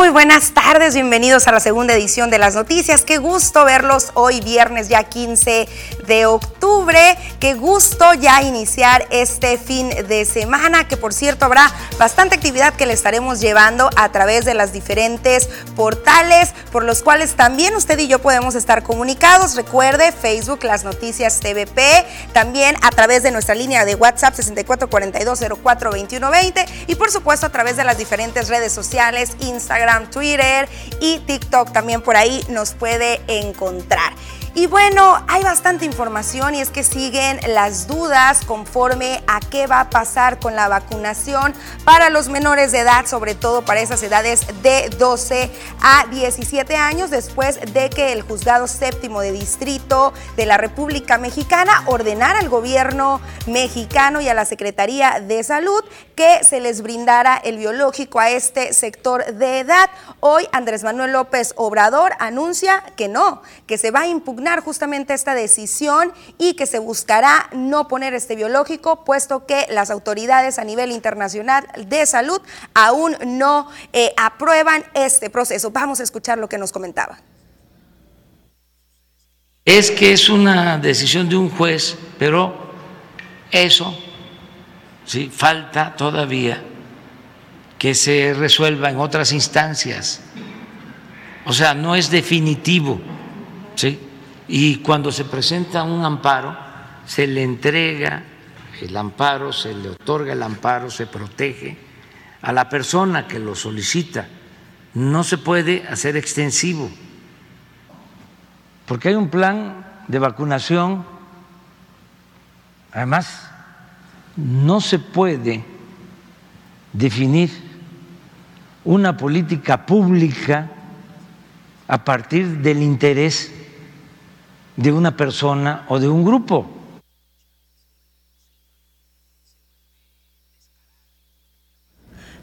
Muy buenas tardes, bienvenidos a la segunda edición de las noticias. Qué gusto verlos hoy viernes ya 15 de octubre. Qué gusto ya iniciar este fin de semana, que por cierto habrá bastante actividad que le estaremos llevando a través de las diferentes portales por los cuales también usted y yo podemos estar comunicados. Recuerde Facebook, las noticias TVP, también a través de nuestra línea de WhatsApp 6442042120 y por supuesto a través de las diferentes redes sociales Instagram, Twitter y TikTok también por ahí nos puede encontrar. Y bueno, hay bastante información y es que siguen las dudas conforme a qué va a pasar con la vacunación para los menores de edad, sobre todo para esas edades de 12 a 17 años, después de que el juzgado séptimo de distrito de la República Mexicana ordenara al gobierno mexicano y a la Secretaría de Salud que se les brindara el biológico a este sector de edad. Hoy Andrés Manuel López Obrador anuncia que no, que se va a impugnar justamente esta decisión y que se buscará no poner este biológico, puesto que las autoridades a nivel internacional de salud aún no eh, aprueban este proceso. Vamos a escuchar lo que nos comentaba. Es que es una decisión de un juez, pero eso, sí, falta todavía que se resuelva en otras instancias. O sea, no es definitivo, ¿sí? Y cuando se presenta un amparo, se le entrega el amparo, se le otorga el amparo, se protege a la persona que lo solicita. No se puede hacer extensivo, porque hay un plan de vacunación. Además, no se puede definir una política pública a partir del interés de una persona o de un grupo.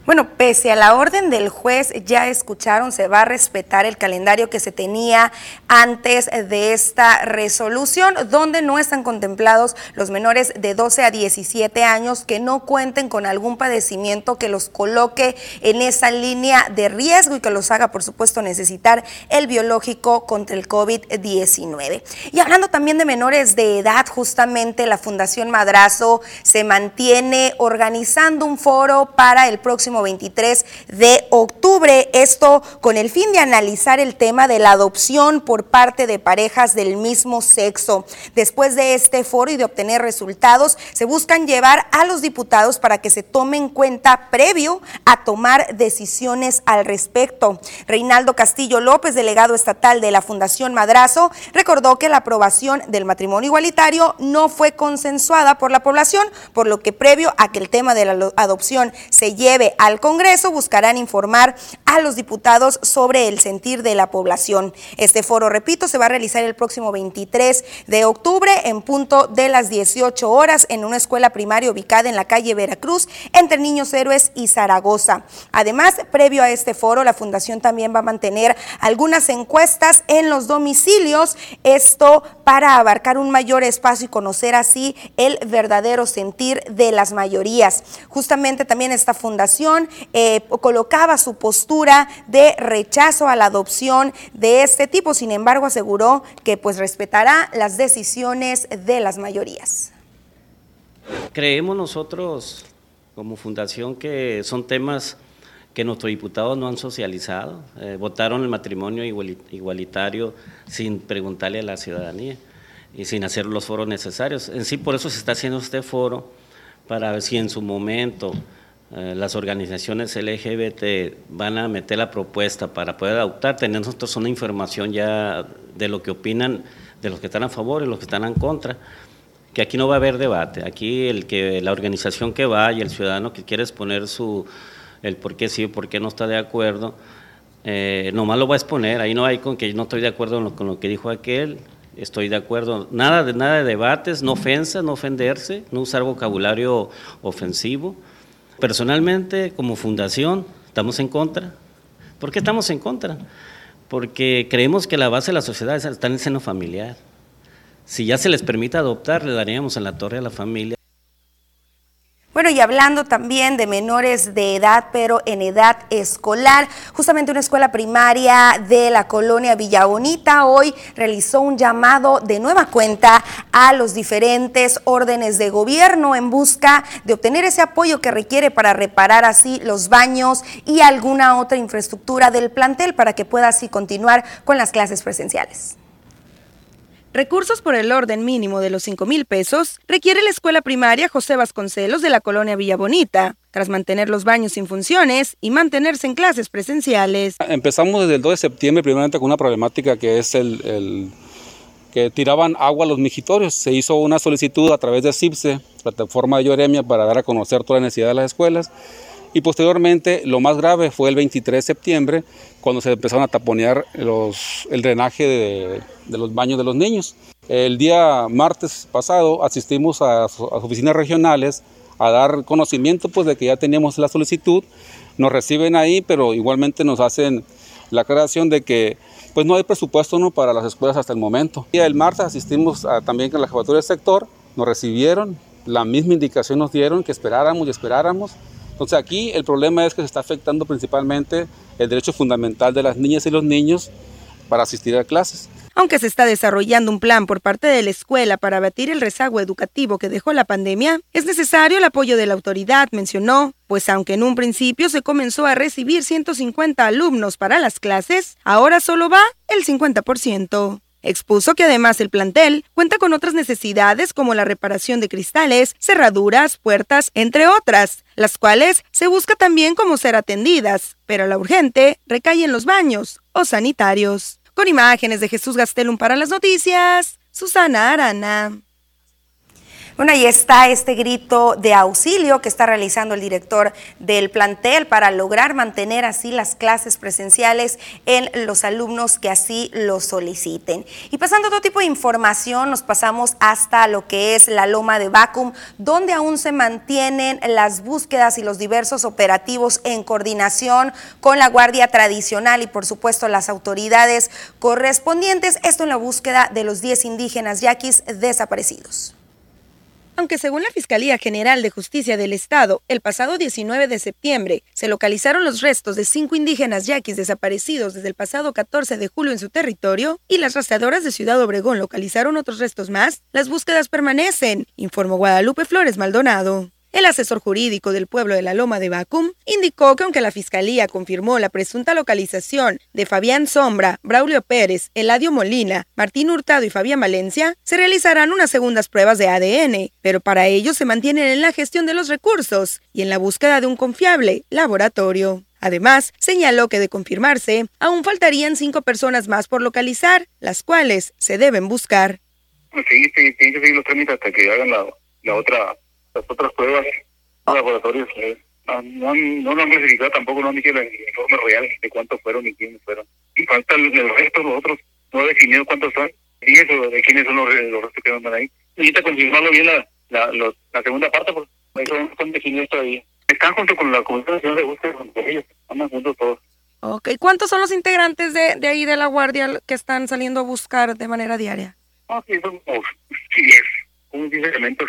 Bueno, pese a la orden del juez, ya escucharon, se va a respetar el calendario que se tenía antes de esta resolución, donde no están contemplados los menores de 12 a 17 años que no cuenten con algún padecimiento que los coloque en esa línea de riesgo y que los haga, por supuesto, necesitar el biológico contra el COVID-19. Y hablando también de menores de edad, justamente la Fundación Madrazo se mantiene organizando un foro para el próximo 23 de octubre. Esto con el fin de analizar el tema de la adopción por parte de parejas del mismo sexo. Después de este foro y de obtener resultados, se buscan llevar a los diputados para que se tomen en cuenta previo a tomar decisiones al respecto. Reinaldo Castillo López, delegado estatal de la Fundación Madrazo, recordó que la aprobación del matrimonio igualitario no fue consensuada por la población, por lo que previo a que el tema de la adopción se lleve a al Congreso buscarán informar a los diputados sobre el sentir de la población. Este foro, repito, se va a realizar el próximo 23 de octubre en punto de las 18 horas en una escuela primaria ubicada en la calle Veracruz entre Niños Héroes y Zaragoza. Además, previo a este foro, la Fundación también va a mantener algunas encuestas en los domicilios, esto para abarcar un mayor espacio y conocer así el verdadero sentir de las mayorías. Justamente también esta fundación eh, colocaba su postura de rechazo a la adopción de este tipo, sin embargo aseguró que pues respetará las decisiones de las mayorías. Creemos nosotros como fundación que son temas que nuestros diputados no han socializado, eh, votaron el matrimonio igualitario sin preguntarle a la ciudadanía y sin hacer los foros necesarios. En sí, por eso se está haciendo este foro, para ver si en su momento eh, las organizaciones LGBT van a meter la propuesta para poder adoptar, tener nosotros una información ya de lo que opinan de los que están a favor y los que están en contra, que aquí no va a haber debate, aquí el que la organización que va y el ciudadano que quiere exponer su el por qué sí o por qué no está de acuerdo, eh, nomás lo va a exponer, ahí no hay con que no estoy de acuerdo con lo, que dijo aquel, estoy de acuerdo, nada de nada de debates, no ofensa, no ofenderse, no usar vocabulario ofensivo. Personalmente, como fundación, estamos en contra. ¿Por qué estamos en contra? Porque creemos que la base de la sociedad está en el seno familiar. Si ya se les permite adoptar, le daríamos en la torre a la familia Bueno, y hablando también de menores de edad, pero en edad escolar, justamente una escuela primaria de la colonia Villa Bonita hoy realizó un llamado de nueva cuenta a los diferentes órdenes de gobierno en busca de obtener ese apoyo que requiere para reparar así los baños y alguna otra infraestructura del plantel para que pueda así continuar con las clases presenciales. Recursos por el orden mínimo de los 5 mil pesos requiere la escuela primaria José Vasconcelos de la colonia Villa Bonita, tras mantener los baños sin funciones y mantenerse en clases presenciales. Empezamos desde el 2 de septiembre, primeramente con una problemática que es el, que tiraban agua a los mijitorios. Se hizo una solicitud a través de CIPSE, plataforma de Lloremia, para dar a conocer toda la necesidad de las escuelas. Y posteriormente, lo más grave fue el 23 de septiembre, cuando se empezaron a taponear el drenaje de, los baños de los niños. El día martes pasado asistimos a, las oficinas regionales a dar conocimiento pues, de que ya teníamos la solicitud. Nos reciben ahí, pero igualmente nos hacen la aclaración de que pues no hay presupuesto ¿no? para las escuelas hasta el momento. Y el martes asistimos también con la jefatura del sector, nos recibieron, la misma indicación nos dieron que esperáramos y esperáramos entonces aquí el problema es que se está afectando principalmente el derecho fundamental de las niñas y los niños para asistir a clases. Aunque se está desarrollando un plan por parte de la escuela para abatir el rezago educativo que dejó la pandemia, es necesario el apoyo de la autoridad, mencionó, pues aunque en un principio se comenzó a recibir 150 alumnos para las clases, ahora solo va el 50%. Expuso que además el plantel cuenta con otras necesidades como la reparación de cristales, cerraduras, puertas, entre otras, las cuales se busca también como ser atendidas, pero la urgente recae en los baños o sanitarios. Con imágenes de Jesús Gastelum para las noticias, Susana Arana. Bueno, ahí está este grito de auxilio que está realizando el director del plantel para lograr mantener así las clases presenciales en los alumnos que así lo soliciten. Y pasando a otro tipo de información, nos pasamos hasta lo que es la loma de Vacum, donde aún se mantienen las búsquedas y los diversos operativos en coordinación con la Guardia Tradicional y por supuesto las autoridades correspondientes. Esto en la búsqueda de los 10 indígenas yaquis desaparecidos. Aunque según la Fiscalía General de Justicia del Estado, el pasado 19 de septiembre se localizaron los restos de cinco indígenas yaquis desaparecidos desde el pasado 14 de julio en su territorio y las rastreadoras de Ciudad Obregón localizaron otros restos más, las búsquedas permanecen, informó Guadalupe Flores Maldonado. El asesor jurídico del pueblo de la Loma de Bacum indicó que aunque la Fiscalía confirmó la presunta localización de Fabián Sombra, Braulio Pérez, Eladio Molina, Martín Hurtado y Fabián Valencia, se realizarán unas segundas pruebas de ADN, pero para ello se mantienen en la gestión de los recursos y en la búsqueda de un confiable laboratorio. Además, señaló que de confirmarse, aún faltarían cinco personas más por localizar, las cuales se deben buscar. Sí, sí, tienen que los trámites hasta que hagan la otra las otras pruebas ah. laboratorios eh, no, no, lo han clasificado tampoco, no han dicho el informe real de cuántos fueron y quiénes fueron. Y falta el, resto, los otros, no ha definido cuántos son, y eso, de quiénes son los, los restos que andan ahí. Necesita confirmarlo bien la, la, la segunda parte, porque eso no están definidos todavía. Están junto con la Comisión de Búsqueda, con ellos, andan juntos todos. Ok, ¿cuántos son los integrantes de, de ahí de la Guardia que están saliendo a buscar de manera diaria? Ah, sí, son como 10, como 10 elementos.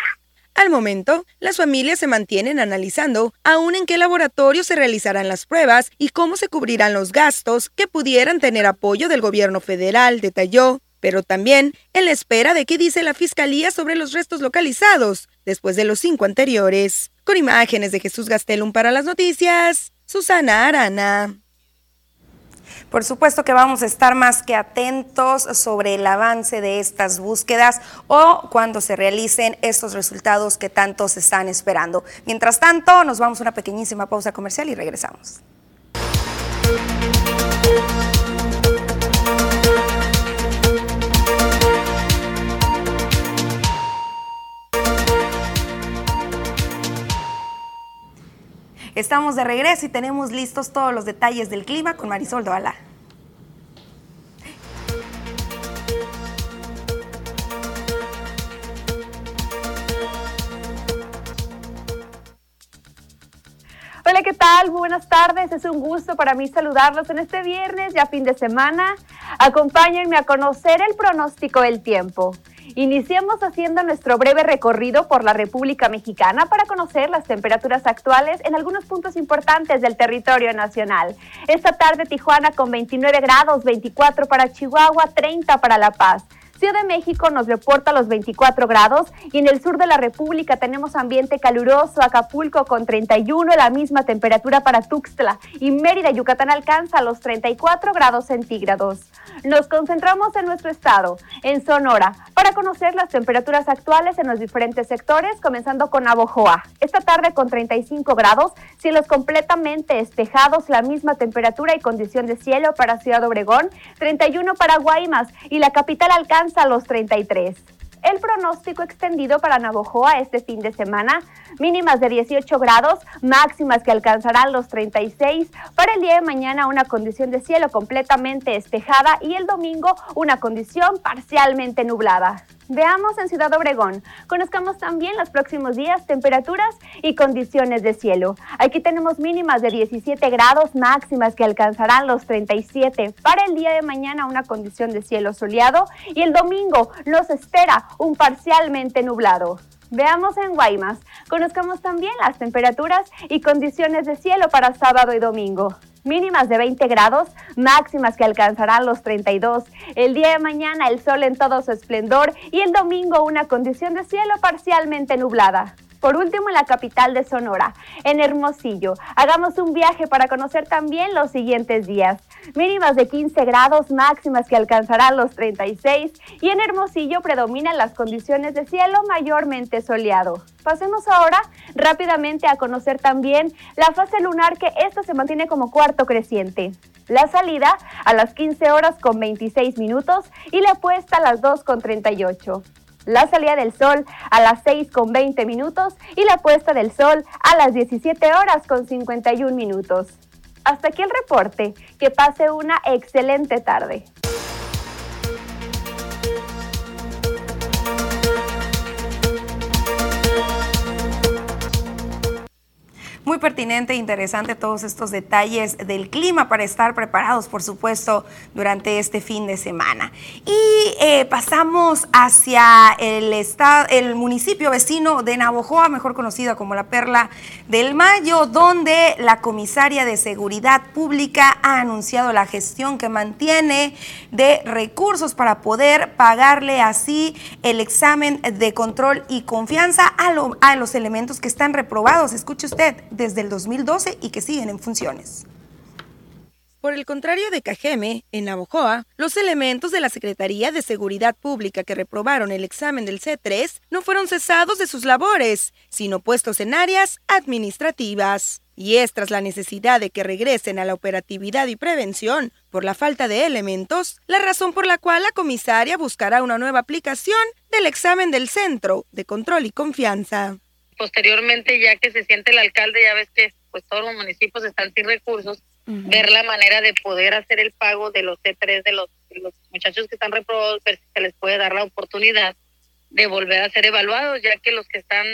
Al momento, las familias se mantienen analizando aún en qué laboratorio se realizarán las pruebas y cómo se cubrirán los gastos que pudieran tener apoyo del gobierno federal, detalló, pero también en la espera de qué dice la Fiscalía sobre los restos localizados después de los cinco anteriores. Con imágenes de Jesús Gastelum para las noticias, Susana Arana. Por supuesto que vamos a estar más que atentos sobre el avance de estas búsquedas o cuando se realicen estos resultados que tanto se están esperando. Mientras tanto, nos vamos a una pequeñísima pausa comercial y regresamos. Estamos de regreso y tenemos listos todos los detalles del clima con Marisol Doala. Hola, ¿qué tal? buenas tardes. Es un gusto para mí saludarlos en este viernes, ya fin de semana. Acompáñenme a conocer el pronóstico del tiempo. Iniciamos haciendo nuestro breve recorrido por la República Mexicana para conocer las temperaturas actuales en algunos puntos importantes del territorio nacional. Esta tarde Tijuana con 29 grados, 24 para Chihuahua, 30 para La Paz. Ciudad de México nos reporta los 24 grados y en el sur de la República tenemos ambiente caluroso, Acapulco con 31, la misma temperatura para Tuxtla y Mérida, Yucatán alcanza los 34 grados centígrados. Nos concentramos en nuestro estado, en Sonora, para conocer las temperaturas actuales en los diferentes sectores, comenzando con Abojoa. Esta tarde con 35 grados, cielos completamente despejados, la misma temperatura y condición de cielo para Ciudad Obregón, 31 para Guaymas y la capital alcanza a los 33. El pronóstico extendido para Navojoa este fin de semana, mínimas de 18 grados, máximas que alcanzarán los 36. Para el día de mañana una condición de cielo completamente despejada y el domingo una condición parcialmente nublada. Veamos en Ciudad Obregón. Conozcamos también los próximos días, temperaturas y condiciones de cielo. Aquí tenemos mínimas de 17 grados, máximas que alcanzarán los 37. Para el día de mañana una condición de cielo soleado y el domingo nos espera un parcialmente nublado. Veamos en Guaymas. Conozcamos también las temperaturas y condiciones de cielo para sábado y domingo mínimas de 20 grados, máximas que alcanzarán los 32. El día de mañana el sol en todo su esplendor y el domingo una condición de cielo parcialmente nublada. Por último, en la capital de Sonora, en Hermosillo. Hagamos un viaje para conocer también los siguientes días. Mínimas de 15 grados, máximas que alcanzarán los 36 y en Hermosillo predominan las condiciones de cielo mayormente soleado. Pasemos ahora rápidamente a conocer también la fase lunar que esta se mantiene como cuarto creciente. La salida a las 15 horas con 26 minutos y la puesta a las 2 con 38 la salida del sol a las 6 con 20 minutos y la puesta del sol a las 17 horas con 51 minutos. Hasta aquí el reporte. Que pase una excelente tarde. Muy pertinente e interesante todos estos detalles del clima para estar preparados, por supuesto, durante este fin de semana. Y eh, pasamos hacia el, estado, el municipio vecino de Navojoa, mejor conocida como la Perla del Mayo, donde la comisaria de Seguridad Pública ha anunciado la gestión que mantiene de recursos para poder pagarle así el examen de control y confianza a, a los elementos que están reprobados. Escuche usted desde el 2012 y que siguen en funciones. Por el contrario de Cajeme, en Navojoa, los elementos de la Secretaría de Seguridad Pública que reprobaron el examen del C3 no fueron cesados de sus labores, sino puestos en áreas administrativas. Y es tras la necesidad de que regresen a la operatividad y prevención por la falta de elementos, la razón por la cual la comisaria buscará una nueva aplicación del examen del Centro de Control y Confianza posteriormente ya que se siente el alcalde, ya ves que pues todos los municipios están sin recursos, ver la manera de poder hacer el pago de los C3 de los, los muchachos que están reprobados, ver si se les puede dar la oportunidad de volver a ser evaluados, ya que los que están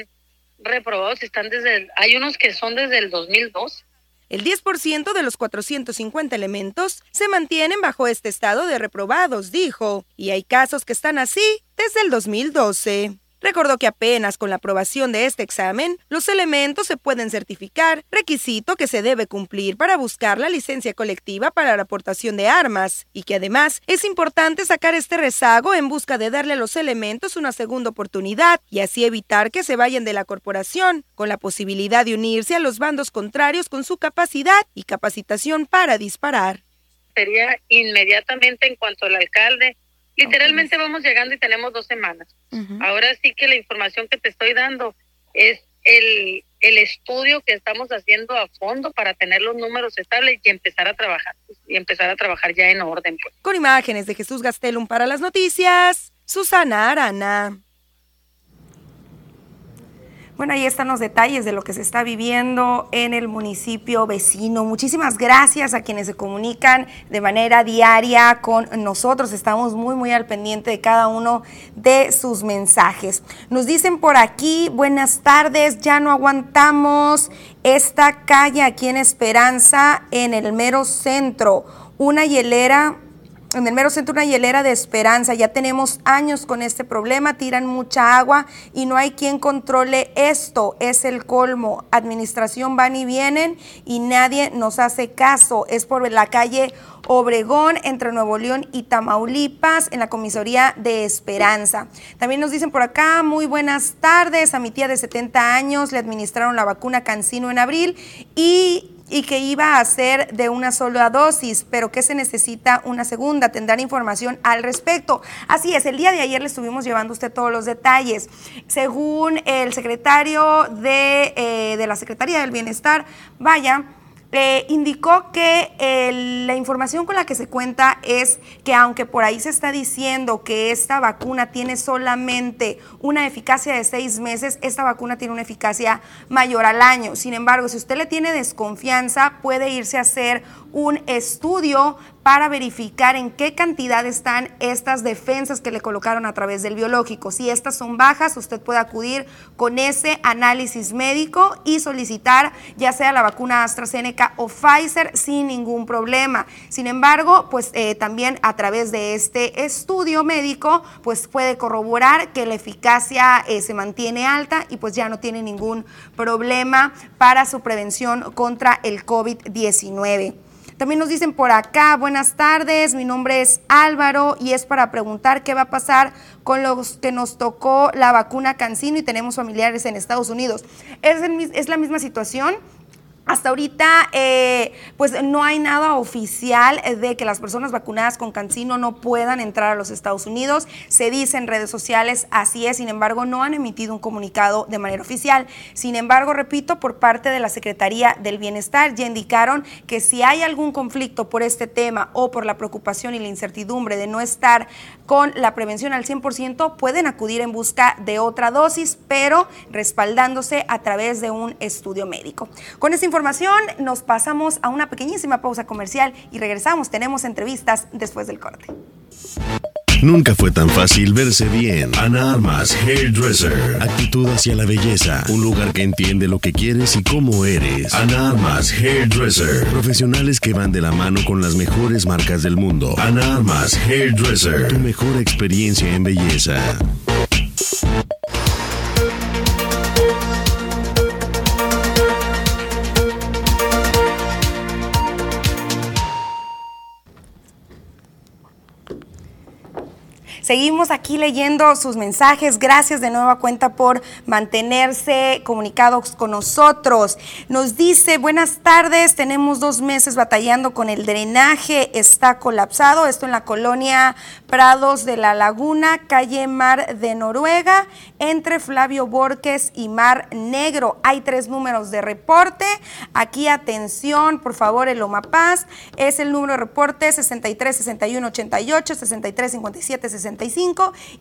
reprobados están desde, hay unos que son desde el 2002. El 10% de los 450 elementos se mantienen bajo este estado de reprobados, dijo, y hay casos que están así desde el 2012. Recordó que apenas con la aprobación de este examen, los elementos se pueden certificar, requisito que se debe cumplir para buscar la licencia colectiva para la aportación de armas, y que además es importante sacar este rezago en busca de darle a los elementos una segunda oportunidad y así evitar que se vayan de la corporación, con la posibilidad de unirse a los bandos contrarios con su capacidad y capacitación para disparar. Sería inmediatamente en cuanto el alcalde Literalmente vamos llegando y tenemos dos semanas. Ahora sí que la información que te estoy dando es el, el estudio que estamos haciendo a fondo para tener los números estables y empezar a trabajar, y empezar a trabajar ya en orden. Pues. Con imágenes de Jesús Gastelum para las noticias, Susana Arana. Bueno, ahí están los detalles de lo que se está viviendo en el municipio vecino. Muchísimas gracias a quienes se comunican de manera diaria con nosotros. Estamos muy, muy al pendiente de cada uno de sus mensajes. Nos dicen por aquí, buenas tardes, ya no aguantamos esta calle aquí en Esperanza, en el mero centro. Una hielera en el mero centro una hielera de esperanza. Ya tenemos años con este problema, tiran mucha agua y no hay quien controle esto. Es el colmo. Administración van y vienen y nadie nos hace caso. Es por la calle Obregón, entre Nuevo León y Tamaulipas, en la comisaría de Esperanza. También nos dicen por acá, muy buenas tardes, a mi tía de 70 años le administraron la vacuna Cancino en abril y y que iba a ser de una sola dosis, pero que se necesita una segunda. Tendrán información al respecto. Así es, el día de ayer le estuvimos llevando a usted todos los detalles. Según el secretario de, eh, de la Secretaría del Bienestar, vaya, indicó que la información con la que se cuenta es que aunque por ahí se está diciendo que esta vacuna tiene solamente una eficacia de seis meses, esta vacuna tiene una eficacia mayor al año. Sin embargo, si usted le tiene desconfianza, puede irse a hacer un estudio para verificar en qué cantidad están estas defensas que le colocaron a través del biológico. Si estas son bajas, usted puede acudir con ese análisis médico y solicitar ya sea la vacuna AstraZeneca o Pfizer sin ningún problema. Sin embargo, pues eh, también a través de este estudio médico, pues puede corroborar que la eficacia eh, se mantiene alta y pues ya no tiene ningún problema para su prevención contra el COVID-19. También nos dicen por acá, buenas tardes, mi nombre es Álvaro y es para preguntar qué va a pasar con los que nos tocó la vacuna Cancino y tenemos familiares en Estados Unidos. Es, es la misma situación hasta ahorita, eh, pues no hay nada oficial de que las personas vacunadas con cancino no puedan entrar a los Estados Unidos. Se dice en redes sociales, así es, sin embargo, no han emitido un comunicado de manera oficial. Sin embargo, repito, por parte de la Secretaría del Bienestar ya indicaron que si hay algún conflicto por este tema o por la preocupación y la incertidumbre de no estar con la prevención al 100%, pueden acudir en busca de otra dosis, pero respaldándose a través de un estudio médico. Con esta información nos pasamos a una pequeñísima pausa comercial y regresamos. Tenemos entrevistas después del corte. Nunca fue tan fácil verse bien. Ana Armas, Hairdresser. Actitud hacia la belleza. Un lugar que entiende lo que quieres y cómo eres. Ana Armas, Hairdresser. Profesionales que van de la mano con las mejores marcas del mundo. Ana Armas, Hairdresser. Tu mejor experiencia en belleza. Seguimos aquí leyendo sus mensajes. Gracias de nueva cuenta por mantenerse comunicados con nosotros. Nos dice, buenas tardes, tenemos dos meses batallando con el drenaje, está colapsado. Esto en la colonia Prados de la Laguna, calle Mar de Noruega, entre Flavio Borges y Mar Negro. Hay tres números de reporte. Aquí atención, por favor, el Paz es el número de reporte 63 61 88 63 57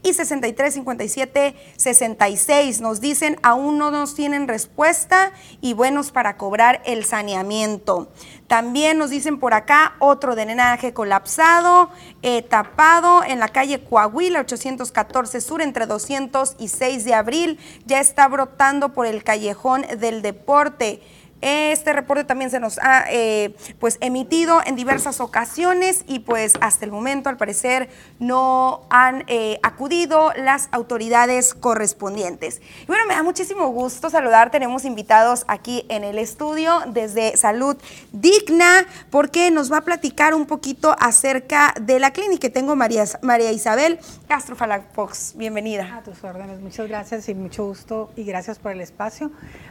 y 63 57 66. Nos dicen aún no nos tienen respuesta y buenos para cobrar el saneamiento. También nos dicen por acá otro drenaje colapsado, eh, tapado en la calle Coahuila 814 Sur entre 200 y 6 de abril. Ya está brotando por el callejón del deporte. Este reporte también se nos ha eh, pues emitido en diversas ocasiones y pues hasta el momento al parecer no han eh, acudido las autoridades correspondientes. Y bueno, me da muchísimo gusto saludar, tenemos invitados aquí en el estudio desde Salud Digna porque nos va a platicar un poquito acerca de la clínica. Tengo María, María Isabel Castro Falafox, bienvenida. A tus órdenes, muchas gracias y mucho gusto y gracias por el espacio.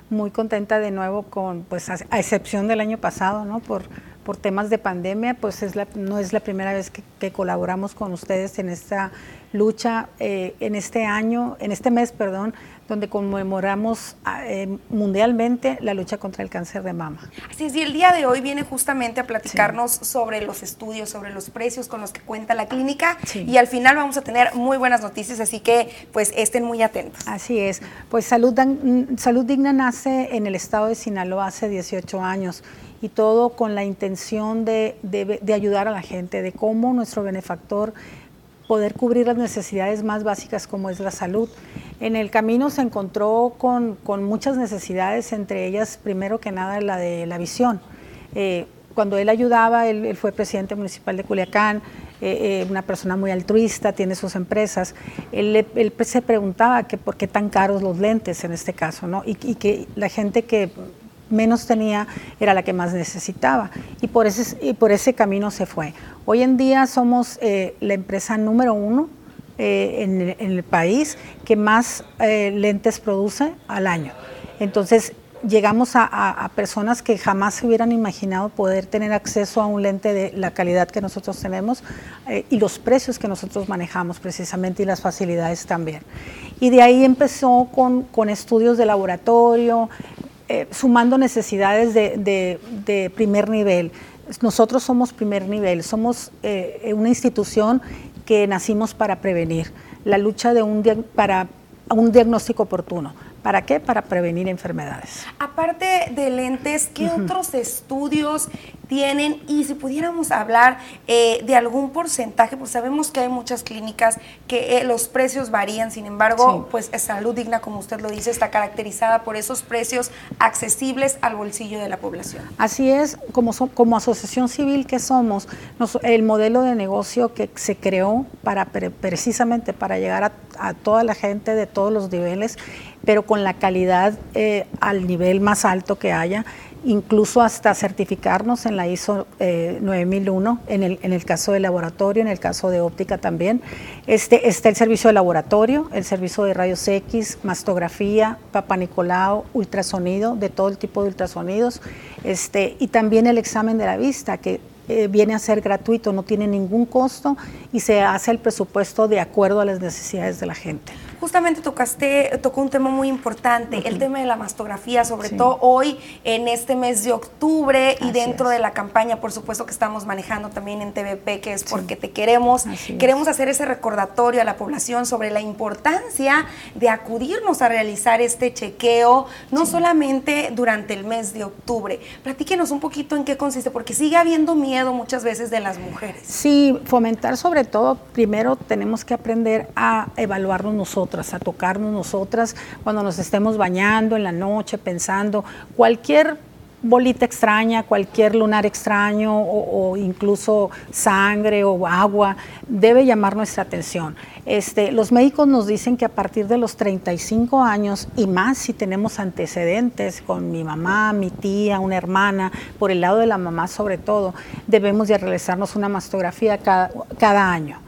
Muy contenta de nuevo con pues a, excepción del año pasado, ¿no? Por, por temas de pandemia, pues es la, no es la primera vez que, colaboramos con ustedes en esta lucha, eh, en este año, en este mes, perdón, donde conmemoramos ah, eh, mundialmente la lucha contra el cáncer de mama. Así es, y el día de hoy viene justamente a platicarnos sobre los estudios, sobre los precios con los que cuenta la clínica y al final vamos a tener muy buenas noticias, así que pues estén muy atentos. Así es, pues Salud, mm, Salud Digna nace en el estado de Sinaloa hace 18 años y todo con la intención de, de ayudar a la gente, de cómo nuestro benefactor poder cubrir las necesidades más básicas como es la salud. En el camino se encontró con, muchas necesidades, entre ellas primero que nada la de la visión. Eh, cuando él ayudaba, él, fue presidente municipal de Culiacán, eh, eh, una persona muy altruista, tiene sus empresas. Él, se preguntaba que por qué tan caros los lentes en este caso, ¿no? Y, que la gente que menos tenía era la que más necesitaba. Y por ese, y por ese camino se fue. Hoy en día somos la empresa número uno en, en, el país que más lentes produce al año. Entonces, llegamos a, personas que jamás se hubieran imaginado poder tener acceso a un lente de la calidad que nosotros tenemos eh, y los precios que nosotros manejamos precisamente y las facilidades también. Y de ahí empezó con, estudios de laboratorio, eh, sumando necesidades de, primer nivel. Nosotros somos primer nivel, somos eh, una institución que nacimos para prevenir, la lucha de un para un diagnóstico oportuno ¿Para qué? Para prevenir enfermedades. Aparte de lentes, ¿qué otros estudios tienen? Y si pudiéramos hablar eh, de algún porcentaje, pues sabemos que hay muchas clínicas que eh, los precios varían, sin embargo, pues Salud Digna, como usted lo dice, está caracterizada por esos precios accesibles al bolsillo de la población. Así es, como, como asociación civil que somos, el modelo de negocio que se creó para precisamente para llegar a toda la gente de todos los niveles pero con la calidad eh, al nivel más alto que haya, incluso hasta certificarnos en la ISO 9001, eh, en el, en el caso de laboratorio, en el caso de óptica también. Este, está el servicio de laboratorio, el servicio de rayos X, mastografía, Papa Nicolau, ultrasonido, de todo el tipo de ultrasonidos, este, y también el examen de la vista, que eh, viene a ser gratuito, no tiene ningún costo y se hace el presupuesto de acuerdo a las necesidades de la gente. Justamente tocaste, tocó un tema muy importante, el tema de la mastografía, sobre todo hoy en este mes de octubre y dentro de la campaña, por supuesto que estamos manejando también en TVP, que es porque te queremos. queremos hacer ese recordatorio a la población sobre la importancia de acudirnos a realizar este chequeo, no solamente durante el mes de octubre. Platíquenos un poquito en qué consiste, porque sigue habiendo miedo muchas veces de las mujeres. Sí, fomentar sobre todo, primero tenemos que aprender a evaluarnos nosotros a tocarnos nosotras cuando nos estemos bañando en la noche, pensando cualquier bolita extraña, cualquier lunar extraño o, incluso sangre o agua debe llamar nuestra atención. Este, los médicos nos dicen que a partir de los 35 años y más si tenemos antecedentes con mi mamá, mi tía, una hermana, por el lado de la mamá sobre todo, debemos de realizarnos una mastografía cada año.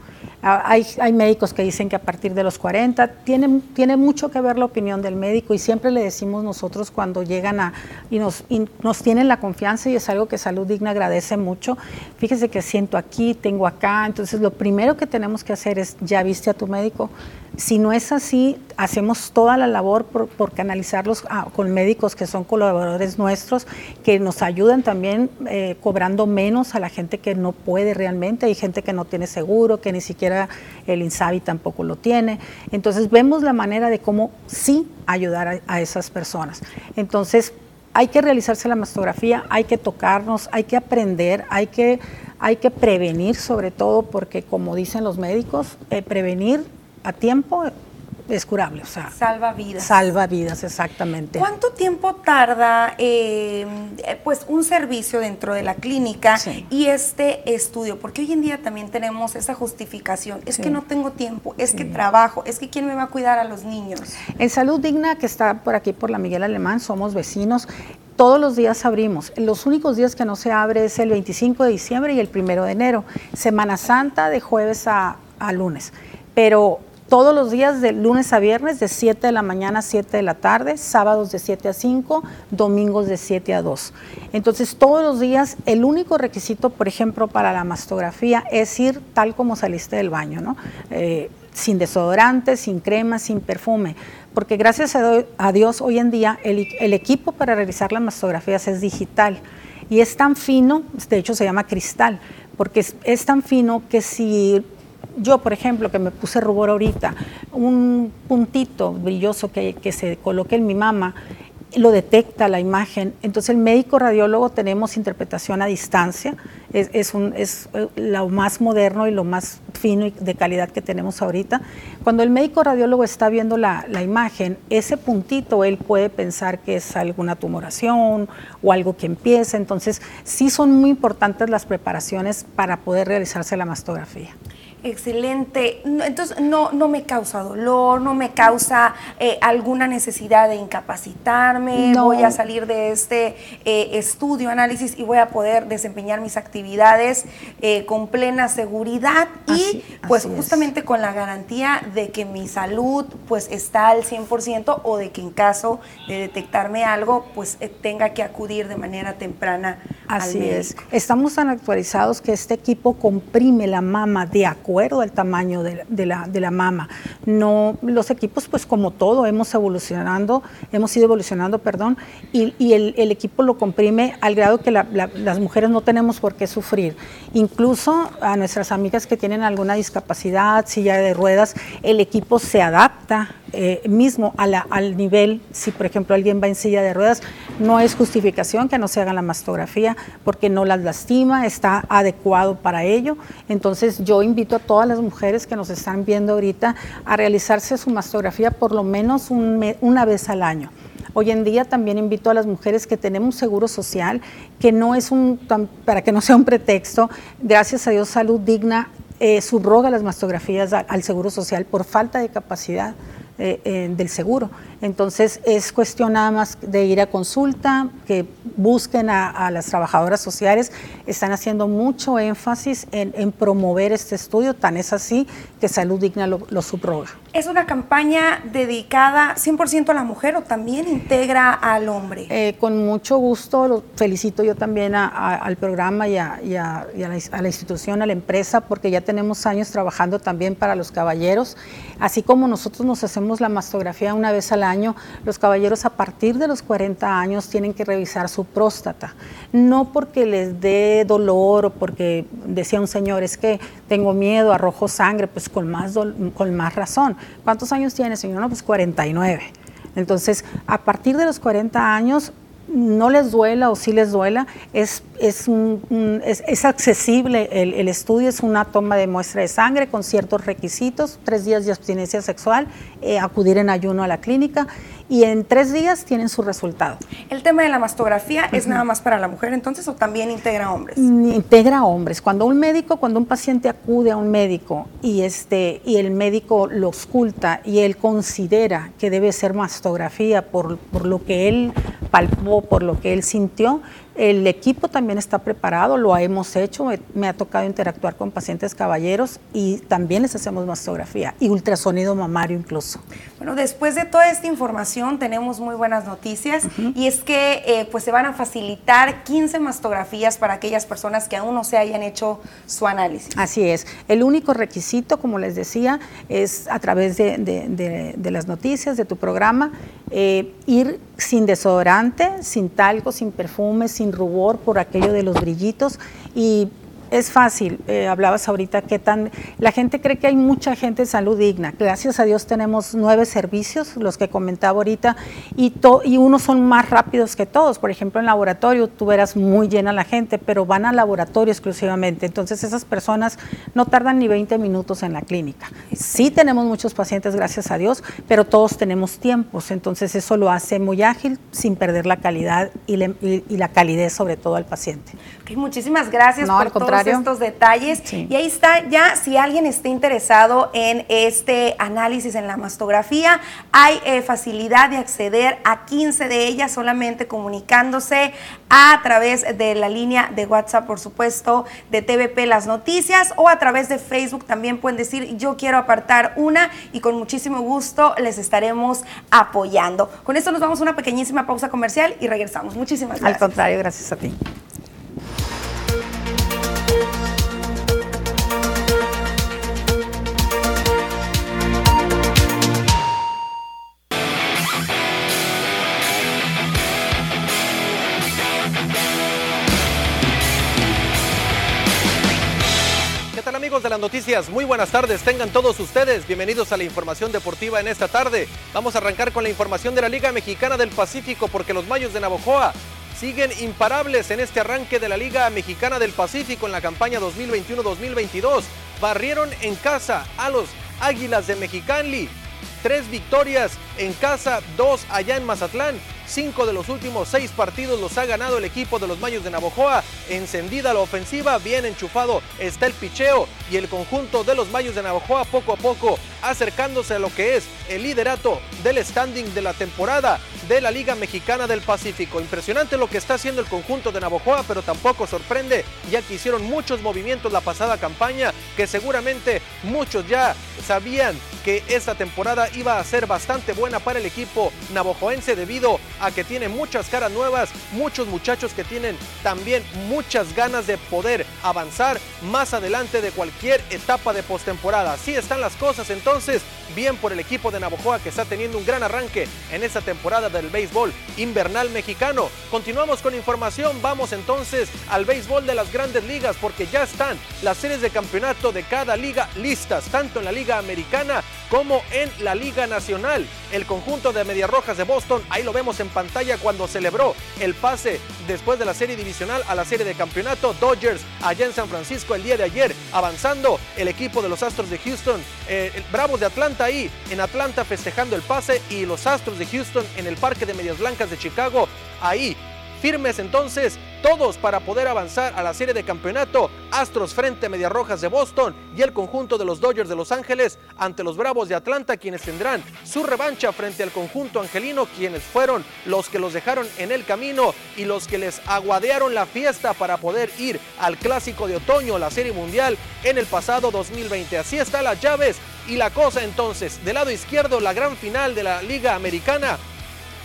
Ah, hay, médicos que dicen que a partir de los 40, tiene, tiene mucho que ver la opinión del médico y siempre le decimos nosotros cuando llegan a y nos, nos tienen la confianza y es algo que Salud Digna agradece mucho. Fíjese que siento aquí, tengo acá, entonces lo primero que tenemos que hacer es, ya viste a tu médico, si no es así, hacemos toda la labor por, canalizarlos con médicos que son colaboradores nuestros, que nos ayudan también eh, cobrando menos a la gente que no puede realmente. Hay gente que no tiene seguro, que ni siquiera el INSABI tampoco lo tiene. Entonces vemos la manera de cómo sí ayudar a, esas personas. Entonces hay que realizarse la mastografía, hay que tocarnos, hay que aprender, hay que, hay que prevenir sobre todo, porque como dicen los médicos, eh, prevenir a tiempo es curable, o sea. Salva vidas. Salva vidas, exactamente. ¿Cuánto tiempo tarda eh, pues un servicio dentro de la clínica y este estudio? Porque hoy en día también tenemos esa justificación. Es que no tengo tiempo, es que trabajo, es que quién me va a cuidar a los niños. En Salud Digna, que está por aquí por la Miguel Alemán, somos vecinos. Todos los días abrimos. Los únicos días que no se abre es el 25 de diciembre y el 1 de enero. Semana Santa de jueves a, a lunes. Pero todos los días de lunes a viernes de 7 de la mañana a 7 de la tarde, sábados de 7 a 5, domingos de 7 a 2. Entonces todos los días el único requisito, por ejemplo, para la mastografía es ir tal como saliste del baño, ¿no? Eh, sin desodorante, sin crema, sin perfume, porque gracias a Dios hoy en día el, equipo para realizar las mastografías es digital y es tan fino, de hecho se llama cristal, porque es tan fino que si yo, por ejemplo, que me puse rubor ahorita, un puntito brilloso que, se coloque en mi mama, lo detecta la imagen. Entonces el médico radiólogo tenemos interpretación a distancia, es, es eh, lo más moderno y lo más fino y de calidad que tenemos ahorita. Cuando el médico radiólogo está viendo la, la imagen, ese puntito él puede pensar que es alguna tumoración o algo que empieza. Entonces sí son muy importantes las preparaciones para poder realizarse la mastografía. Excelente. Entonces, no, no me causa dolor, no me causa eh, alguna necesidad de incapacitarme, voy a salir de este eh, estudio, análisis y voy a poder desempeñar mis actividades eh, con plena seguridad. Y pues justamente con la garantía de que mi salud pues está al 100% o de que en caso de detectarme algo pues tenga que acudir de manera temprana Así es. Estamos tan actualizados que este equipo comprime la mama de acuerdo al tamaño de, la, de la mama. No, los equipos, pues como todo, hemos evolucionando, hemos ido evolucionando, perdón, y, el, equipo lo comprime al grado que las mujeres no tenemos por qué sufrir. Incluso a nuestras amigas que tienen alguna discapacidad, silla de ruedas, el equipo se adapta eh, mismo a la, al nivel, si por ejemplo alguien va en silla de ruedas, no es justificación que no se haga la mastografía porque no las lastima, está adecuado para ello. Entonces yo invito a todas las mujeres que nos están viendo ahorita a realizarse su mastografía por lo menos una vez al año. Hoy en día también invito a las mujeres que tenemos seguro social, que no es un, para que no sea un pretexto, gracias a Dios Salud Digna eh, subroga las mastografías al Seguro Social por falta de capacidad. Eh, eh, del seguro. Entonces es cuestión nada más de ir a consulta, que busquen a, las trabajadoras sociales, están haciendo mucho énfasis en, promover este estudio, tan es así que Salud Digna lo, subroga. ¿Es una campaña dedicada 100% a la mujer o también integra al hombre? Eh, con mucho gusto, lo felicito yo también al programa y, a, la, a la institución, a la empresa, porque ya tenemos años trabajando también para los caballeros, así como nosotros nos hacemos la mastografía una vez al año, los caballeros a partir de los 40 años tienen que revisar su próstata. No porque les dé dolor o porque decía un señor, es que tengo miedo, arrojo sangre, pues con más, con más razón. ¿Cuántos años tiene, señor? No, pues 49. Entonces, a partir de los 40 años, no les duela o sí les duela, es, es, un, es, accesible el, el, estudio, es una toma de muestra de sangre con ciertos requisitos, tres días de abstinencia sexual, eh, acudir en ayuno a la clínica y en tres días tienen su resultado. ¿El tema de la mastografía es nada más para la mujer entonces o también integra hombres? Integra a hombres. Cuando un médico, cuando un paciente acude a un médico y, este, y el médico lo oculta y él considera que debe ser mastografía por, por lo que él palpó, por lo que él sintió, el equipo también está preparado, lo hemos hecho, me ha tocado interactuar con pacientes caballeros y también les hacemos mastografía y ultrasonido mamario incluso. Bueno, después de toda esta información tenemos muy buenas noticias y es que eh, pues se van a facilitar 15 mastografías para aquellas personas que aún no se hayan hecho su análisis. Así es, el único requisito, como les decía, es a través de, las noticias, de tu programa, eh, ir sin desodorante, sin talco, sin perfume, sin rubor por aquello de los brillitos y es fácil, eh, hablabas ahorita que tan la gente cree que hay mucha gente de salud digna. Gracias a Dios tenemos nueve servicios, los que comentaba ahorita, y, y unos son más rápidos que todos. Por ejemplo, en laboratorio tú verás muy llena la gente, pero van al laboratorio exclusivamente. Entonces esas personas no tardan ni 20 minutos en la clínica. Sí tenemos muchos pacientes, gracias a Dios, pero todos tenemos tiempos. Entonces eso lo hace muy ágil sin perder la calidad y, la calidez sobre todo al paciente. muchísimas gracias por estos detalles. Y ahí está ya, si alguien está interesado en este análisis en la mastografía, hay eh, facilidad de acceder a 15 de ellas solamente comunicándose a través de la línea de WhatsApp, por supuesto, de TVP Las Noticias o a través de Facebook también pueden decir yo quiero apartar una y con muchísimo gusto les estaremos apoyando. Con esto nos vamos a una pequeñísima pausa comercial y regresamos. Muchísimas gracias. Al contrario, gracias a ti. De las noticias? Muy buenas tardes, tengan todos ustedes. Bienvenidos a la información deportiva en esta tarde. Vamos a arrancar con la información de la Liga Mexicana del Pacífico porque los Mayos de Navojoa siguen imparables en este arranque de la Liga Mexicana del Pacífico en la campaña 2021-2022. Barrieron en casa a los Águilas de Mexicali. Tres victorias en casa, dos allá en Mazatlán. Cinco de los últimos seis partidos los ha ganado el equipo de los Mayos de Navojoa. Encendida la ofensiva, bien enchufado está el picheo y el conjunto de los Mayos de Navojoa poco a poco acercándose a lo que es el liderato del standing de la temporada de la Liga Mexicana del Pacífico. Impresionante lo que está haciendo el conjunto de Navojoa, pero tampoco sorprende, ya que hicieron muchos movimientos la pasada campaña, que seguramente muchos ya sabían que esta temporada iba a ser bastante buena para el equipo navojoense debido a que tiene muchas caras nuevas, muchos muchachos que tienen también muchas ganas de poder avanzar más adelante de cualquier etapa de postemporada. Así están las cosas entonces, bien por el equipo de Navojoa que está teniendo un gran arranque en esta temporada del béisbol invernal mexicano. Continuamos con información, vamos entonces al béisbol de las grandes ligas porque ya están las series de campeonato de cada liga listas, tanto en la liga americana como en la liga nacional. El conjunto de Medias Rojas de Boston, ahí lo vemos en pantalla cuando celebró el pase después de la serie divisional a la serie de campeonato Dodgers allá en San Francisco el día de ayer, avanzando el equipo de los Astros de Houston, eh, Bravos de Atlanta ahí en Atlanta festejando el pase y los Astros de Houston en el Parque de Medias Blancas de Chicago ahí firmes entonces todos para poder avanzar a la serie de campeonato. Astros frente a Medias Rojas de Boston y el conjunto de los Dodgers de Los Ángeles ante los Bravos de Atlanta, quienes tendrán su revancha frente al conjunto angelino, quienes fueron los que los dejaron en el camino y los que les aguadearon la fiesta para poder ir al clásico de otoño, la serie mundial, en el pasado 2020. Así están las llaves y la cosa entonces. Del lado izquierdo, la gran final de la Liga Americana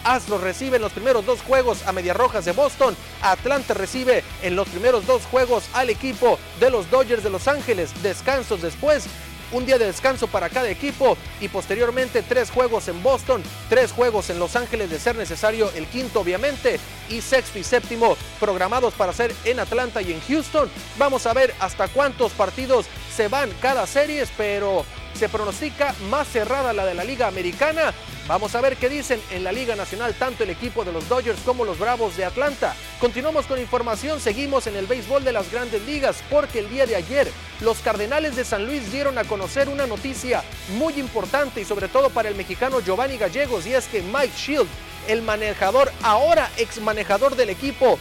Astros recibe en los primeros dos juegos a Medias Rojas de Boston. Atlanta recibe en los primeros dos juegos al equipo de los Dodgers de Los Ángeles. Descansos después. Un día de descanso para cada equipo y posteriormente tres juegos en Boston, tres juegos en Los Ángeles de ser necesario el quinto obviamente y sexto y séptimo programados para ser en Atlanta y en Houston. Vamos a ver hasta cuántos partidos se van cada serie, pero se pronostica más cerrada la de la Liga Americana. Vamos a ver qué dicen en la Liga Nacional tanto el equipo de los Dodgers como los Bravos de Atlanta. Continuamos con información, seguimos en el béisbol de las grandes ligas porque el día de ayer los Cardenales de San Luis dieron a conocer una noticia muy importante y sobre todo para el mexicano Giovanni Gallegos y es que Mike Shield, el manejador, ahora ex manejador del equipo,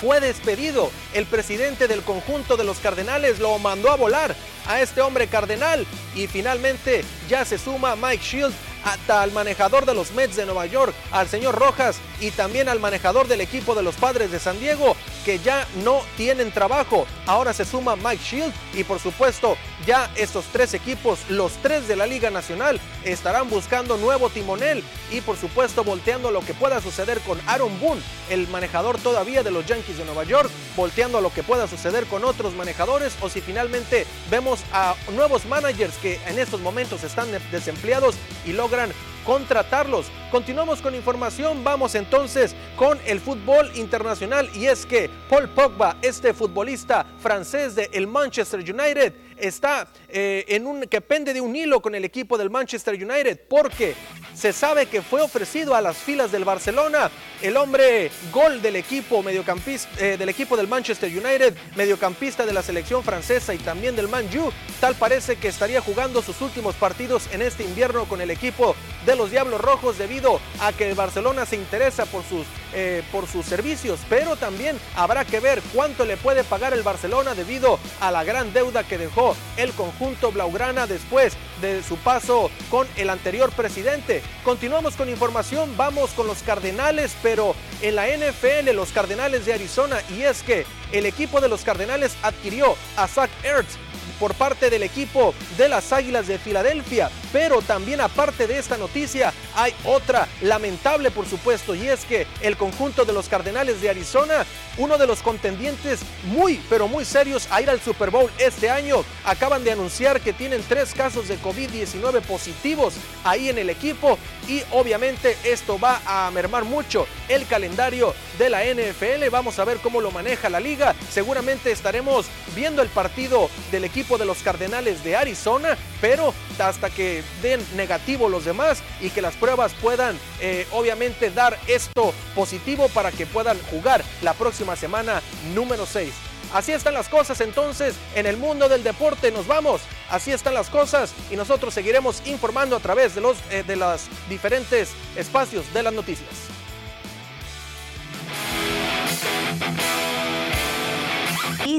fue despedido. El presidente del conjunto de los Cardenales lo mandó a volar a este hombre cardenal y finalmente ya se suma Mike Shield hasta al manejador de los Mets de Nueva York, al señor Rojas y también al manejador del equipo de los Padres de San Diego, que ya no tienen trabajo. Ahora se suma Mike Shield y por supuesto ya estos tres equipos, los tres de la Liga Nacional, estarán buscando nuevo timonel y por supuesto volteando lo que pueda suceder con Aaron Boone, el manejador todavía de los Yankees de Nueva York, volteando lo que pueda suceder con otros manejadores o si finalmente vemos a nuevos managers que en estos momentos están desempleados y logran contratarlos. Continuamos con información, vamos entonces con el fútbol internacional y es que Paul Pogba, este futbolista francés de el Manchester United, está eh, en un que pende de un hilo con el equipo del Manchester United porque se sabe que fue ofrecido a las filas del Barcelona el hombre gol del equipo mediocampista eh, del equipo del Manchester United, mediocampista de la selección francesa y también del Man U, tal parece que estaría jugando sus últimos partidos en este invierno con el equipo de los Diablos Rojos debido a que el Barcelona se interesa por sus eh, por sus servicios, pero también habrá que ver cuánto le puede pagar el Barcelona debido a la gran deuda que dejó el conjunto blaugrana después de su paso con el anterior presidente. Continuamos con información, vamos con los Cardenales, pero en la NFL los Cardenales de Arizona y es que el equipo de los Cardenales adquirió a Zach Ertz por parte del equipo de las Águilas de Filadelfia, Pero también aparte de esta noticia, hay otra lamentable por supuesto, y es que el conjunto de los Cardenales de Arizona, uno de los contendientes muy, pero muy serios a ir al Super Bowl este año, acaban de anunciar que tienen tres casos de COVID-19 positivos ahí en el equipo y obviamente esto va a mermar mucho el calendario de la NFL. Vamos a ver cómo lo maneja la liga. Seguramente estaremos viendo el partido del equipo de los Cardenales de Arizona, pero hasta que den negativo los demás y que las pruebas puedan eh, obviamente dar esto positivo para que puedan jugar la próxima semana número 6. Así están las cosas entonces en el mundo del deporte. Nos vamos. Así están las cosas y nosotros seguiremos informando a través de los eh, de los diferentes espacios de las noticias.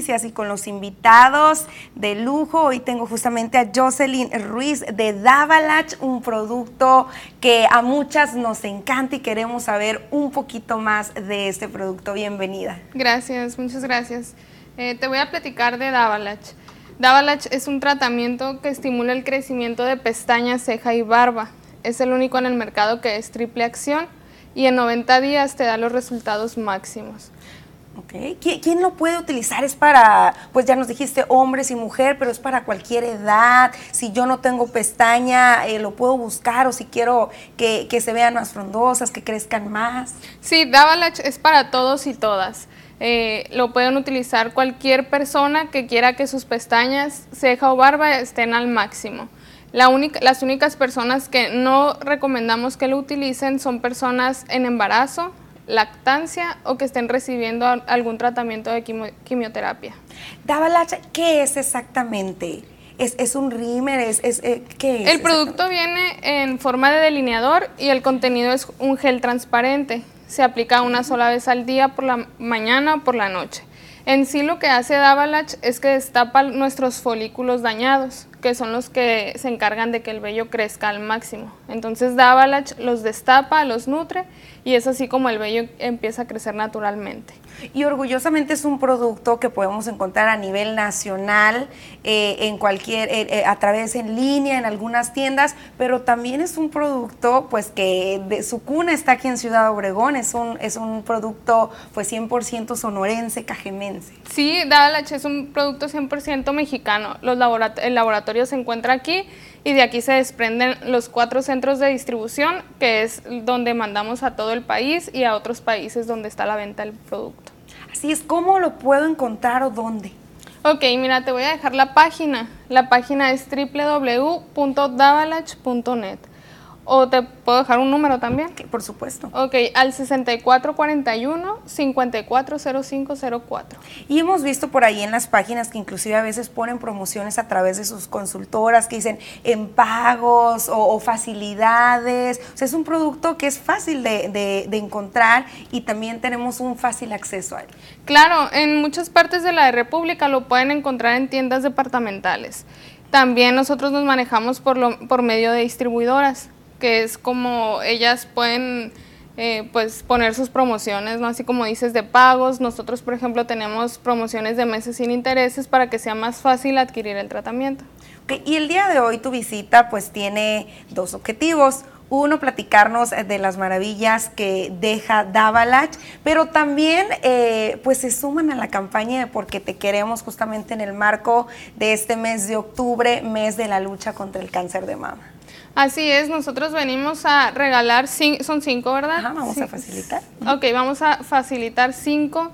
Y con los invitados de lujo. Hoy tengo justamente a Jocelyn Ruiz de Davalach, un producto que a muchas nos encanta y queremos saber un poquito más de este producto. Bienvenida. Gracias, muchas gracias. Eh, te voy a platicar de Davalach. Davalach es un tratamiento que estimula el crecimiento de pestañas, ceja y barba. Es el único en el mercado que es triple acción y en 90 días te da los resultados máximos. Okay. ¿Quién, lo puede utilizar? Es para, pues ya nos dijiste hombres y mujer, pero es para cualquier edad. Si yo no tengo pestaña, eh, lo puedo buscar o si quiero que, se vean más frondosas, que crezcan más. Sí, Davalach es para todos y todas. Eh, lo pueden utilizar cualquier persona que quiera que sus pestañas, ceja o barba estén al máximo. La única, las únicas personas que no recomendamos que lo utilicen son personas en embarazo, lactancia o que estén recibiendo algún tratamiento de quimioterapia. Davalach, ¿qué es exactamente? ¿Es, un rímer? ¿Es, es eh, ¿Qué es? El producto viene en forma de delineador y el contenido es un gel transparente. Se aplica una sola vez al día por la mañana o por la noche. En sí lo que hace Davalach es que destapa nuestros folículos dañados, que son los que se encargan de que el vello crezca al máximo. Entonces Davalach los destapa, los nutre y es así como el vello empieza a crecer naturalmente. Y orgullosamente es un producto que podemos encontrar a nivel nacional, eh, en cualquier, eh, eh, a través en línea, en algunas tiendas, pero también es un producto pues que de su cuna está aquí en Ciudad Obregón, es un, es un producto pues 100% sonorense, cajemense. Sí, Davalach es un producto 100% mexicano. Los el laboratorio se encuentra aquí y de aquí se desprenden los cuatro centros de distribución, que es donde mandamos a todo el país y a otros países donde está la venta del producto. Así es, ¿cómo lo puedo encontrar o dónde? Ok, mira, te voy a dejar la página. La página es www.davalach.net. ¿O te puedo dejar un número también? por supuesto. Ok, al 6441-540504. Y hemos visto por ahí en las páginas que inclusive a veces ponen promociones a través de sus consultoras que dicen en pagos o, facilidades. O sea, es un producto que es fácil de, de encontrar y también tenemos un fácil acceso a él. Claro, en muchas partes de la República lo pueden encontrar en tiendas departamentales. También nosotros nos manejamos por, lo, por medio de distribuidoras que es como ellas pueden eh, pues poner sus promociones, ¿no? Así como dices de pagos, nosotros por ejemplo tenemos promociones de meses sin intereses para que sea más fácil adquirir el tratamiento. y el día de hoy tu visita pues tiene dos objetivos. Uno, platicarnos de las maravillas que deja Davalach, pero también eh, pues se suman a la campaña de Porque Te Queremos justamente en el marco de este mes de octubre, mes de la lucha contra el cáncer de mama. Así es, nosotros venimos a regalar, son cinco, ¿verdad? Ajá, vamos a facilitar. Ok, vamos a facilitar cinco.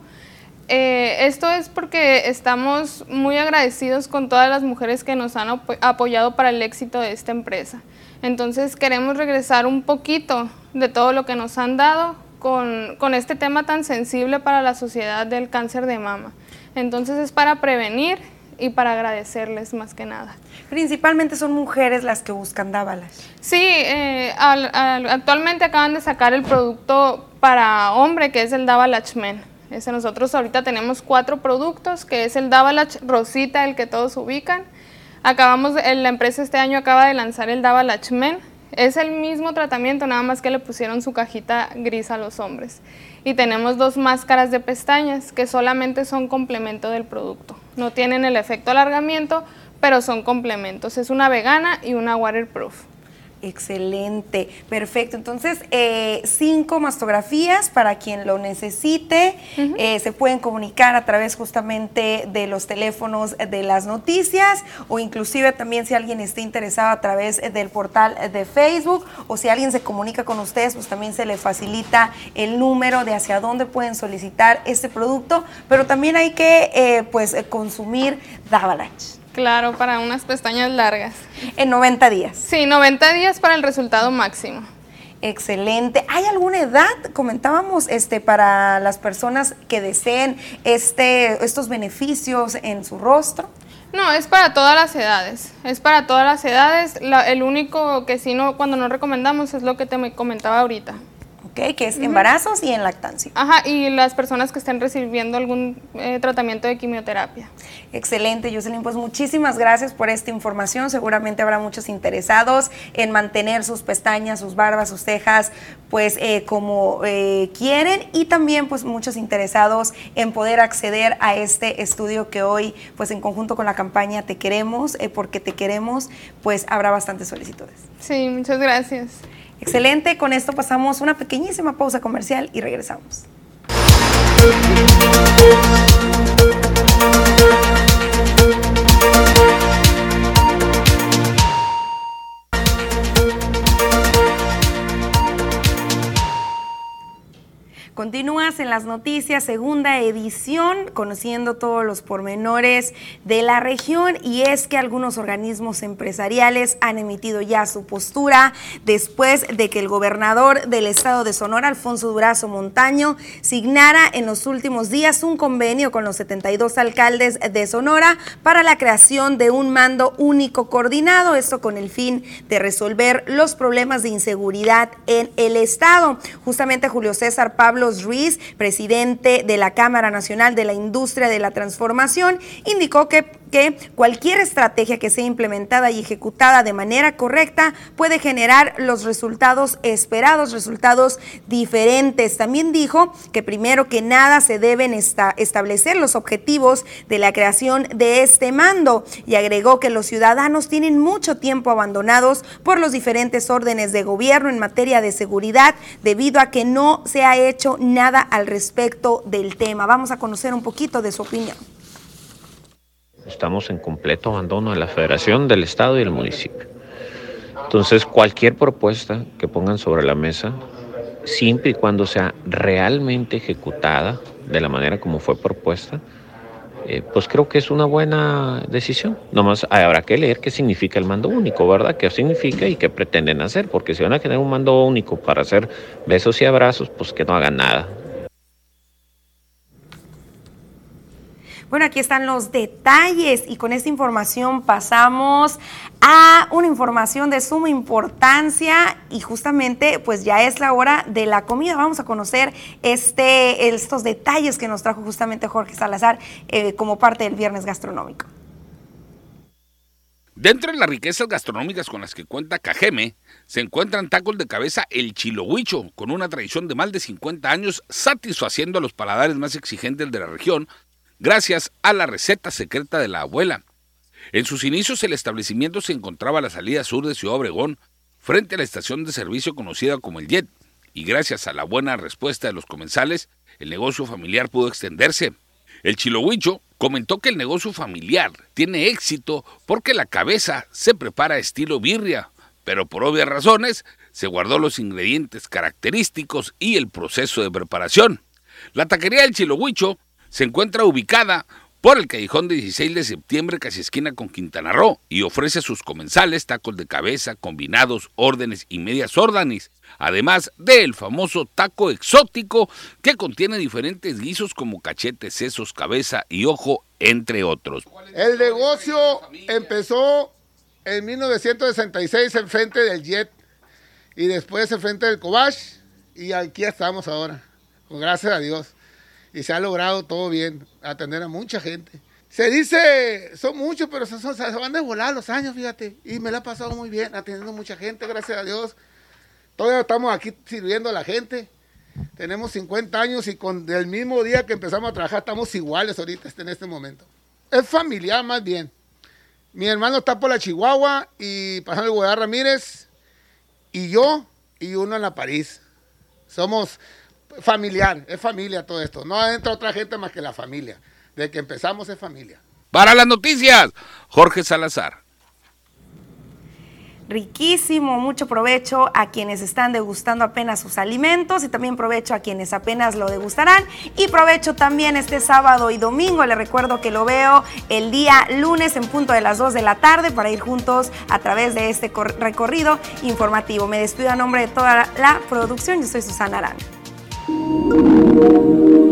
Eh, esto es porque estamos muy agradecidos con todas las mujeres que nos han apoyado para el éxito de esta empresa. Entonces queremos regresar un poquito de todo lo que nos han dado con, con este tema tan sensible para la sociedad del cáncer de mama. Entonces es para prevenir y para agradecerles más que nada. Principalmente son mujeres las que buscan Dávalas. Sí, eh, actualmente acaban de sacar el producto para hombre que es el Davalach Men. Ese nosotros ahorita tenemos cuatro productos, que es el Davalach Rosita, el que todos ubican. Acabamos, la empresa este año acaba de lanzar el Davalach Men. Es el mismo tratamiento, nada más que le pusieron su cajita gris a los hombres. Y tenemos dos máscaras de pestañas que solamente son complemento del producto. No tienen el efecto alargamiento, pero son complementos. Es una vegana y una waterproof. Excelente, perfecto. Entonces, eh, cinco mastografías para quien lo necesite. Eh, se pueden comunicar a través justamente de los teléfonos de las noticias o inclusive también si alguien esté interesado a través del portal de Facebook o si alguien se comunica con ustedes, pues también se le facilita el número de hacia dónde pueden solicitar este producto. Pero también hay que eh, pues consumir Davalach. Claro, para unas pestañas largas. En 90 días. Sí, 90 días para el resultado máximo. Excelente. ¿Hay alguna edad, comentábamos, este, para las personas que deseen este, estos beneficios en su rostro? No, es para todas las edades. Es para todas las edades. el único que sí no, cuando no recomendamos es lo que te me comentaba ahorita. Que es embarazos y en lactancia. Ajá, y las personas que estén recibiendo algún eh, tratamiento de quimioterapia. Excelente, Jocelyn. Pues muchísimas gracias por esta información. Seguramente habrá muchos interesados en mantener sus pestañas, sus barbas, sus cejas, pues eh, como eh, quieren y también pues muchos interesados en poder acceder a este estudio que hoy pues en conjunto con la campaña Te Queremos, porque Te Queremos, pues habrá bastantes solicitudes. Sí, muchas gracias. Excelente, con esto pasamos una pequeñísima pausa comercial y regresamos. Continúas en las noticias, segunda edición, conociendo todos los pormenores de la región y es que algunos organismos empresariales han emitido ya su postura después de que el gobernador del estado de Sonora, Alfonso Durazo Montaño, signara en los últimos días un convenio con los 72 alcaldes de Sonora para la creación de un mando único coordinado, esto con el fin de resolver los problemas de inseguridad en el estado. Justamente Julio César Pablo Ruiz, presidente de la Cámara Nacional de la Industria de la Transformación, indicó que que cualquier estrategia que sea implementada y ejecutada de manera correcta puede generar los resultados esperados, resultados diferentes. También dijo que primero que nada se deben establecer los objetivos de la creación de este mando y agregó que los ciudadanos tienen mucho tiempo abandonados por los diferentes órdenes de gobierno en materia de seguridad debido a que no se ha hecho nada al respecto del tema. Vamos a conocer un poquito de su opinión. Estamos en completo abandono de la federación, del Estado y del municipio. Entonces, cualquier propuesta que pongan sobre la mesa, siempre y cuando sea realmente ejecutada de la manera como fue propuesta, eh, pues creo que es una buena decisión. Nomás habrá que leer qué significa el mando único, ¿verdad? ¿Qué significa y qué pretenden hacer? Porque si van a tener un mando único para hacer besos y abrazos, pues que no hagan nada. Bueno, aquí están los detalles y con esta información pasamos a una información de suma importancia y justamente pues ya es la hora de la comida. Vamos a conocer este, estos detalles que nos trajo justamente Jorge Salazar eh, como parte del Viernes Gastronómico. Dentro de las riquezas gastronómicas con las que cuenta Cajeme, se encuentran tacos de cabeza el chilohuicho, con una tradición de más de 50 años, satisfaciendo a los paladares más exigentes de la región, gracias a la receta secreta de la abuela. En sus inicios el establecimiento se encontraba a la salida sur de Ciudad Obregón, frente a la estación de servicio conocida como el Jet, y gracias a la buena respuesta de los comensales, el negocio familiar pudo extenderse. El chilohuicho comentó que el negocio familiar tiene éxito porque la cabeza se prepara estilo birria, pero por obvias razones se guardó los ingredientes característicos y el proceso de preparación. La taquería del chilohuicho se encuentra ubicada por el callejón de 16 de septiembre, casi esquina con Quintana Roo, y ofrece a sus comensales tacos de cabeza, combinados, órdenes y medias órdenes, además del famoso taco exótico que contiene diferentes guisos como cachetes, sesos, cabeza y ojo, entre otros. El negocio empezó en 1966 en frente del Jet y después en frente del Cobach y aquí estamos ahora, gracias a Dios y se ha logrado todo bien, atender a mucha gente. Se dice, son muchos, pero se, van de volar los años, fíjate. Y me la ha pasado muy bien, atendiendo a mucha gente, gracias a Dios. Todavía estamos aquí sirviendo a la gente. Tenemos 50 años y con el mismo día que empezamos a trabajar estamos iguales ahorita en este momento. Es familiar más bien. Mi hermano está por la Chihuahua y pasando el Guadalajara Ramírez y yo y uno en la París. Somos familiar, es familia todo esto. No entra otra gente más que la familia. De que empezamos es familia. Para las noticias, Jorge Salazar. Riquísimo, mucho provecho a quienes están degustando apenas sus alimentos y también provecho a quienes apenas lo degustarán y provecho también este sábado y domingo. Les recuerdo que lo veo el día lunes en punto de las 2 de la tarde para ir juntos a través de este recorrido informativo. Me despido a nombre de toda la producción. Yo soy Susana Música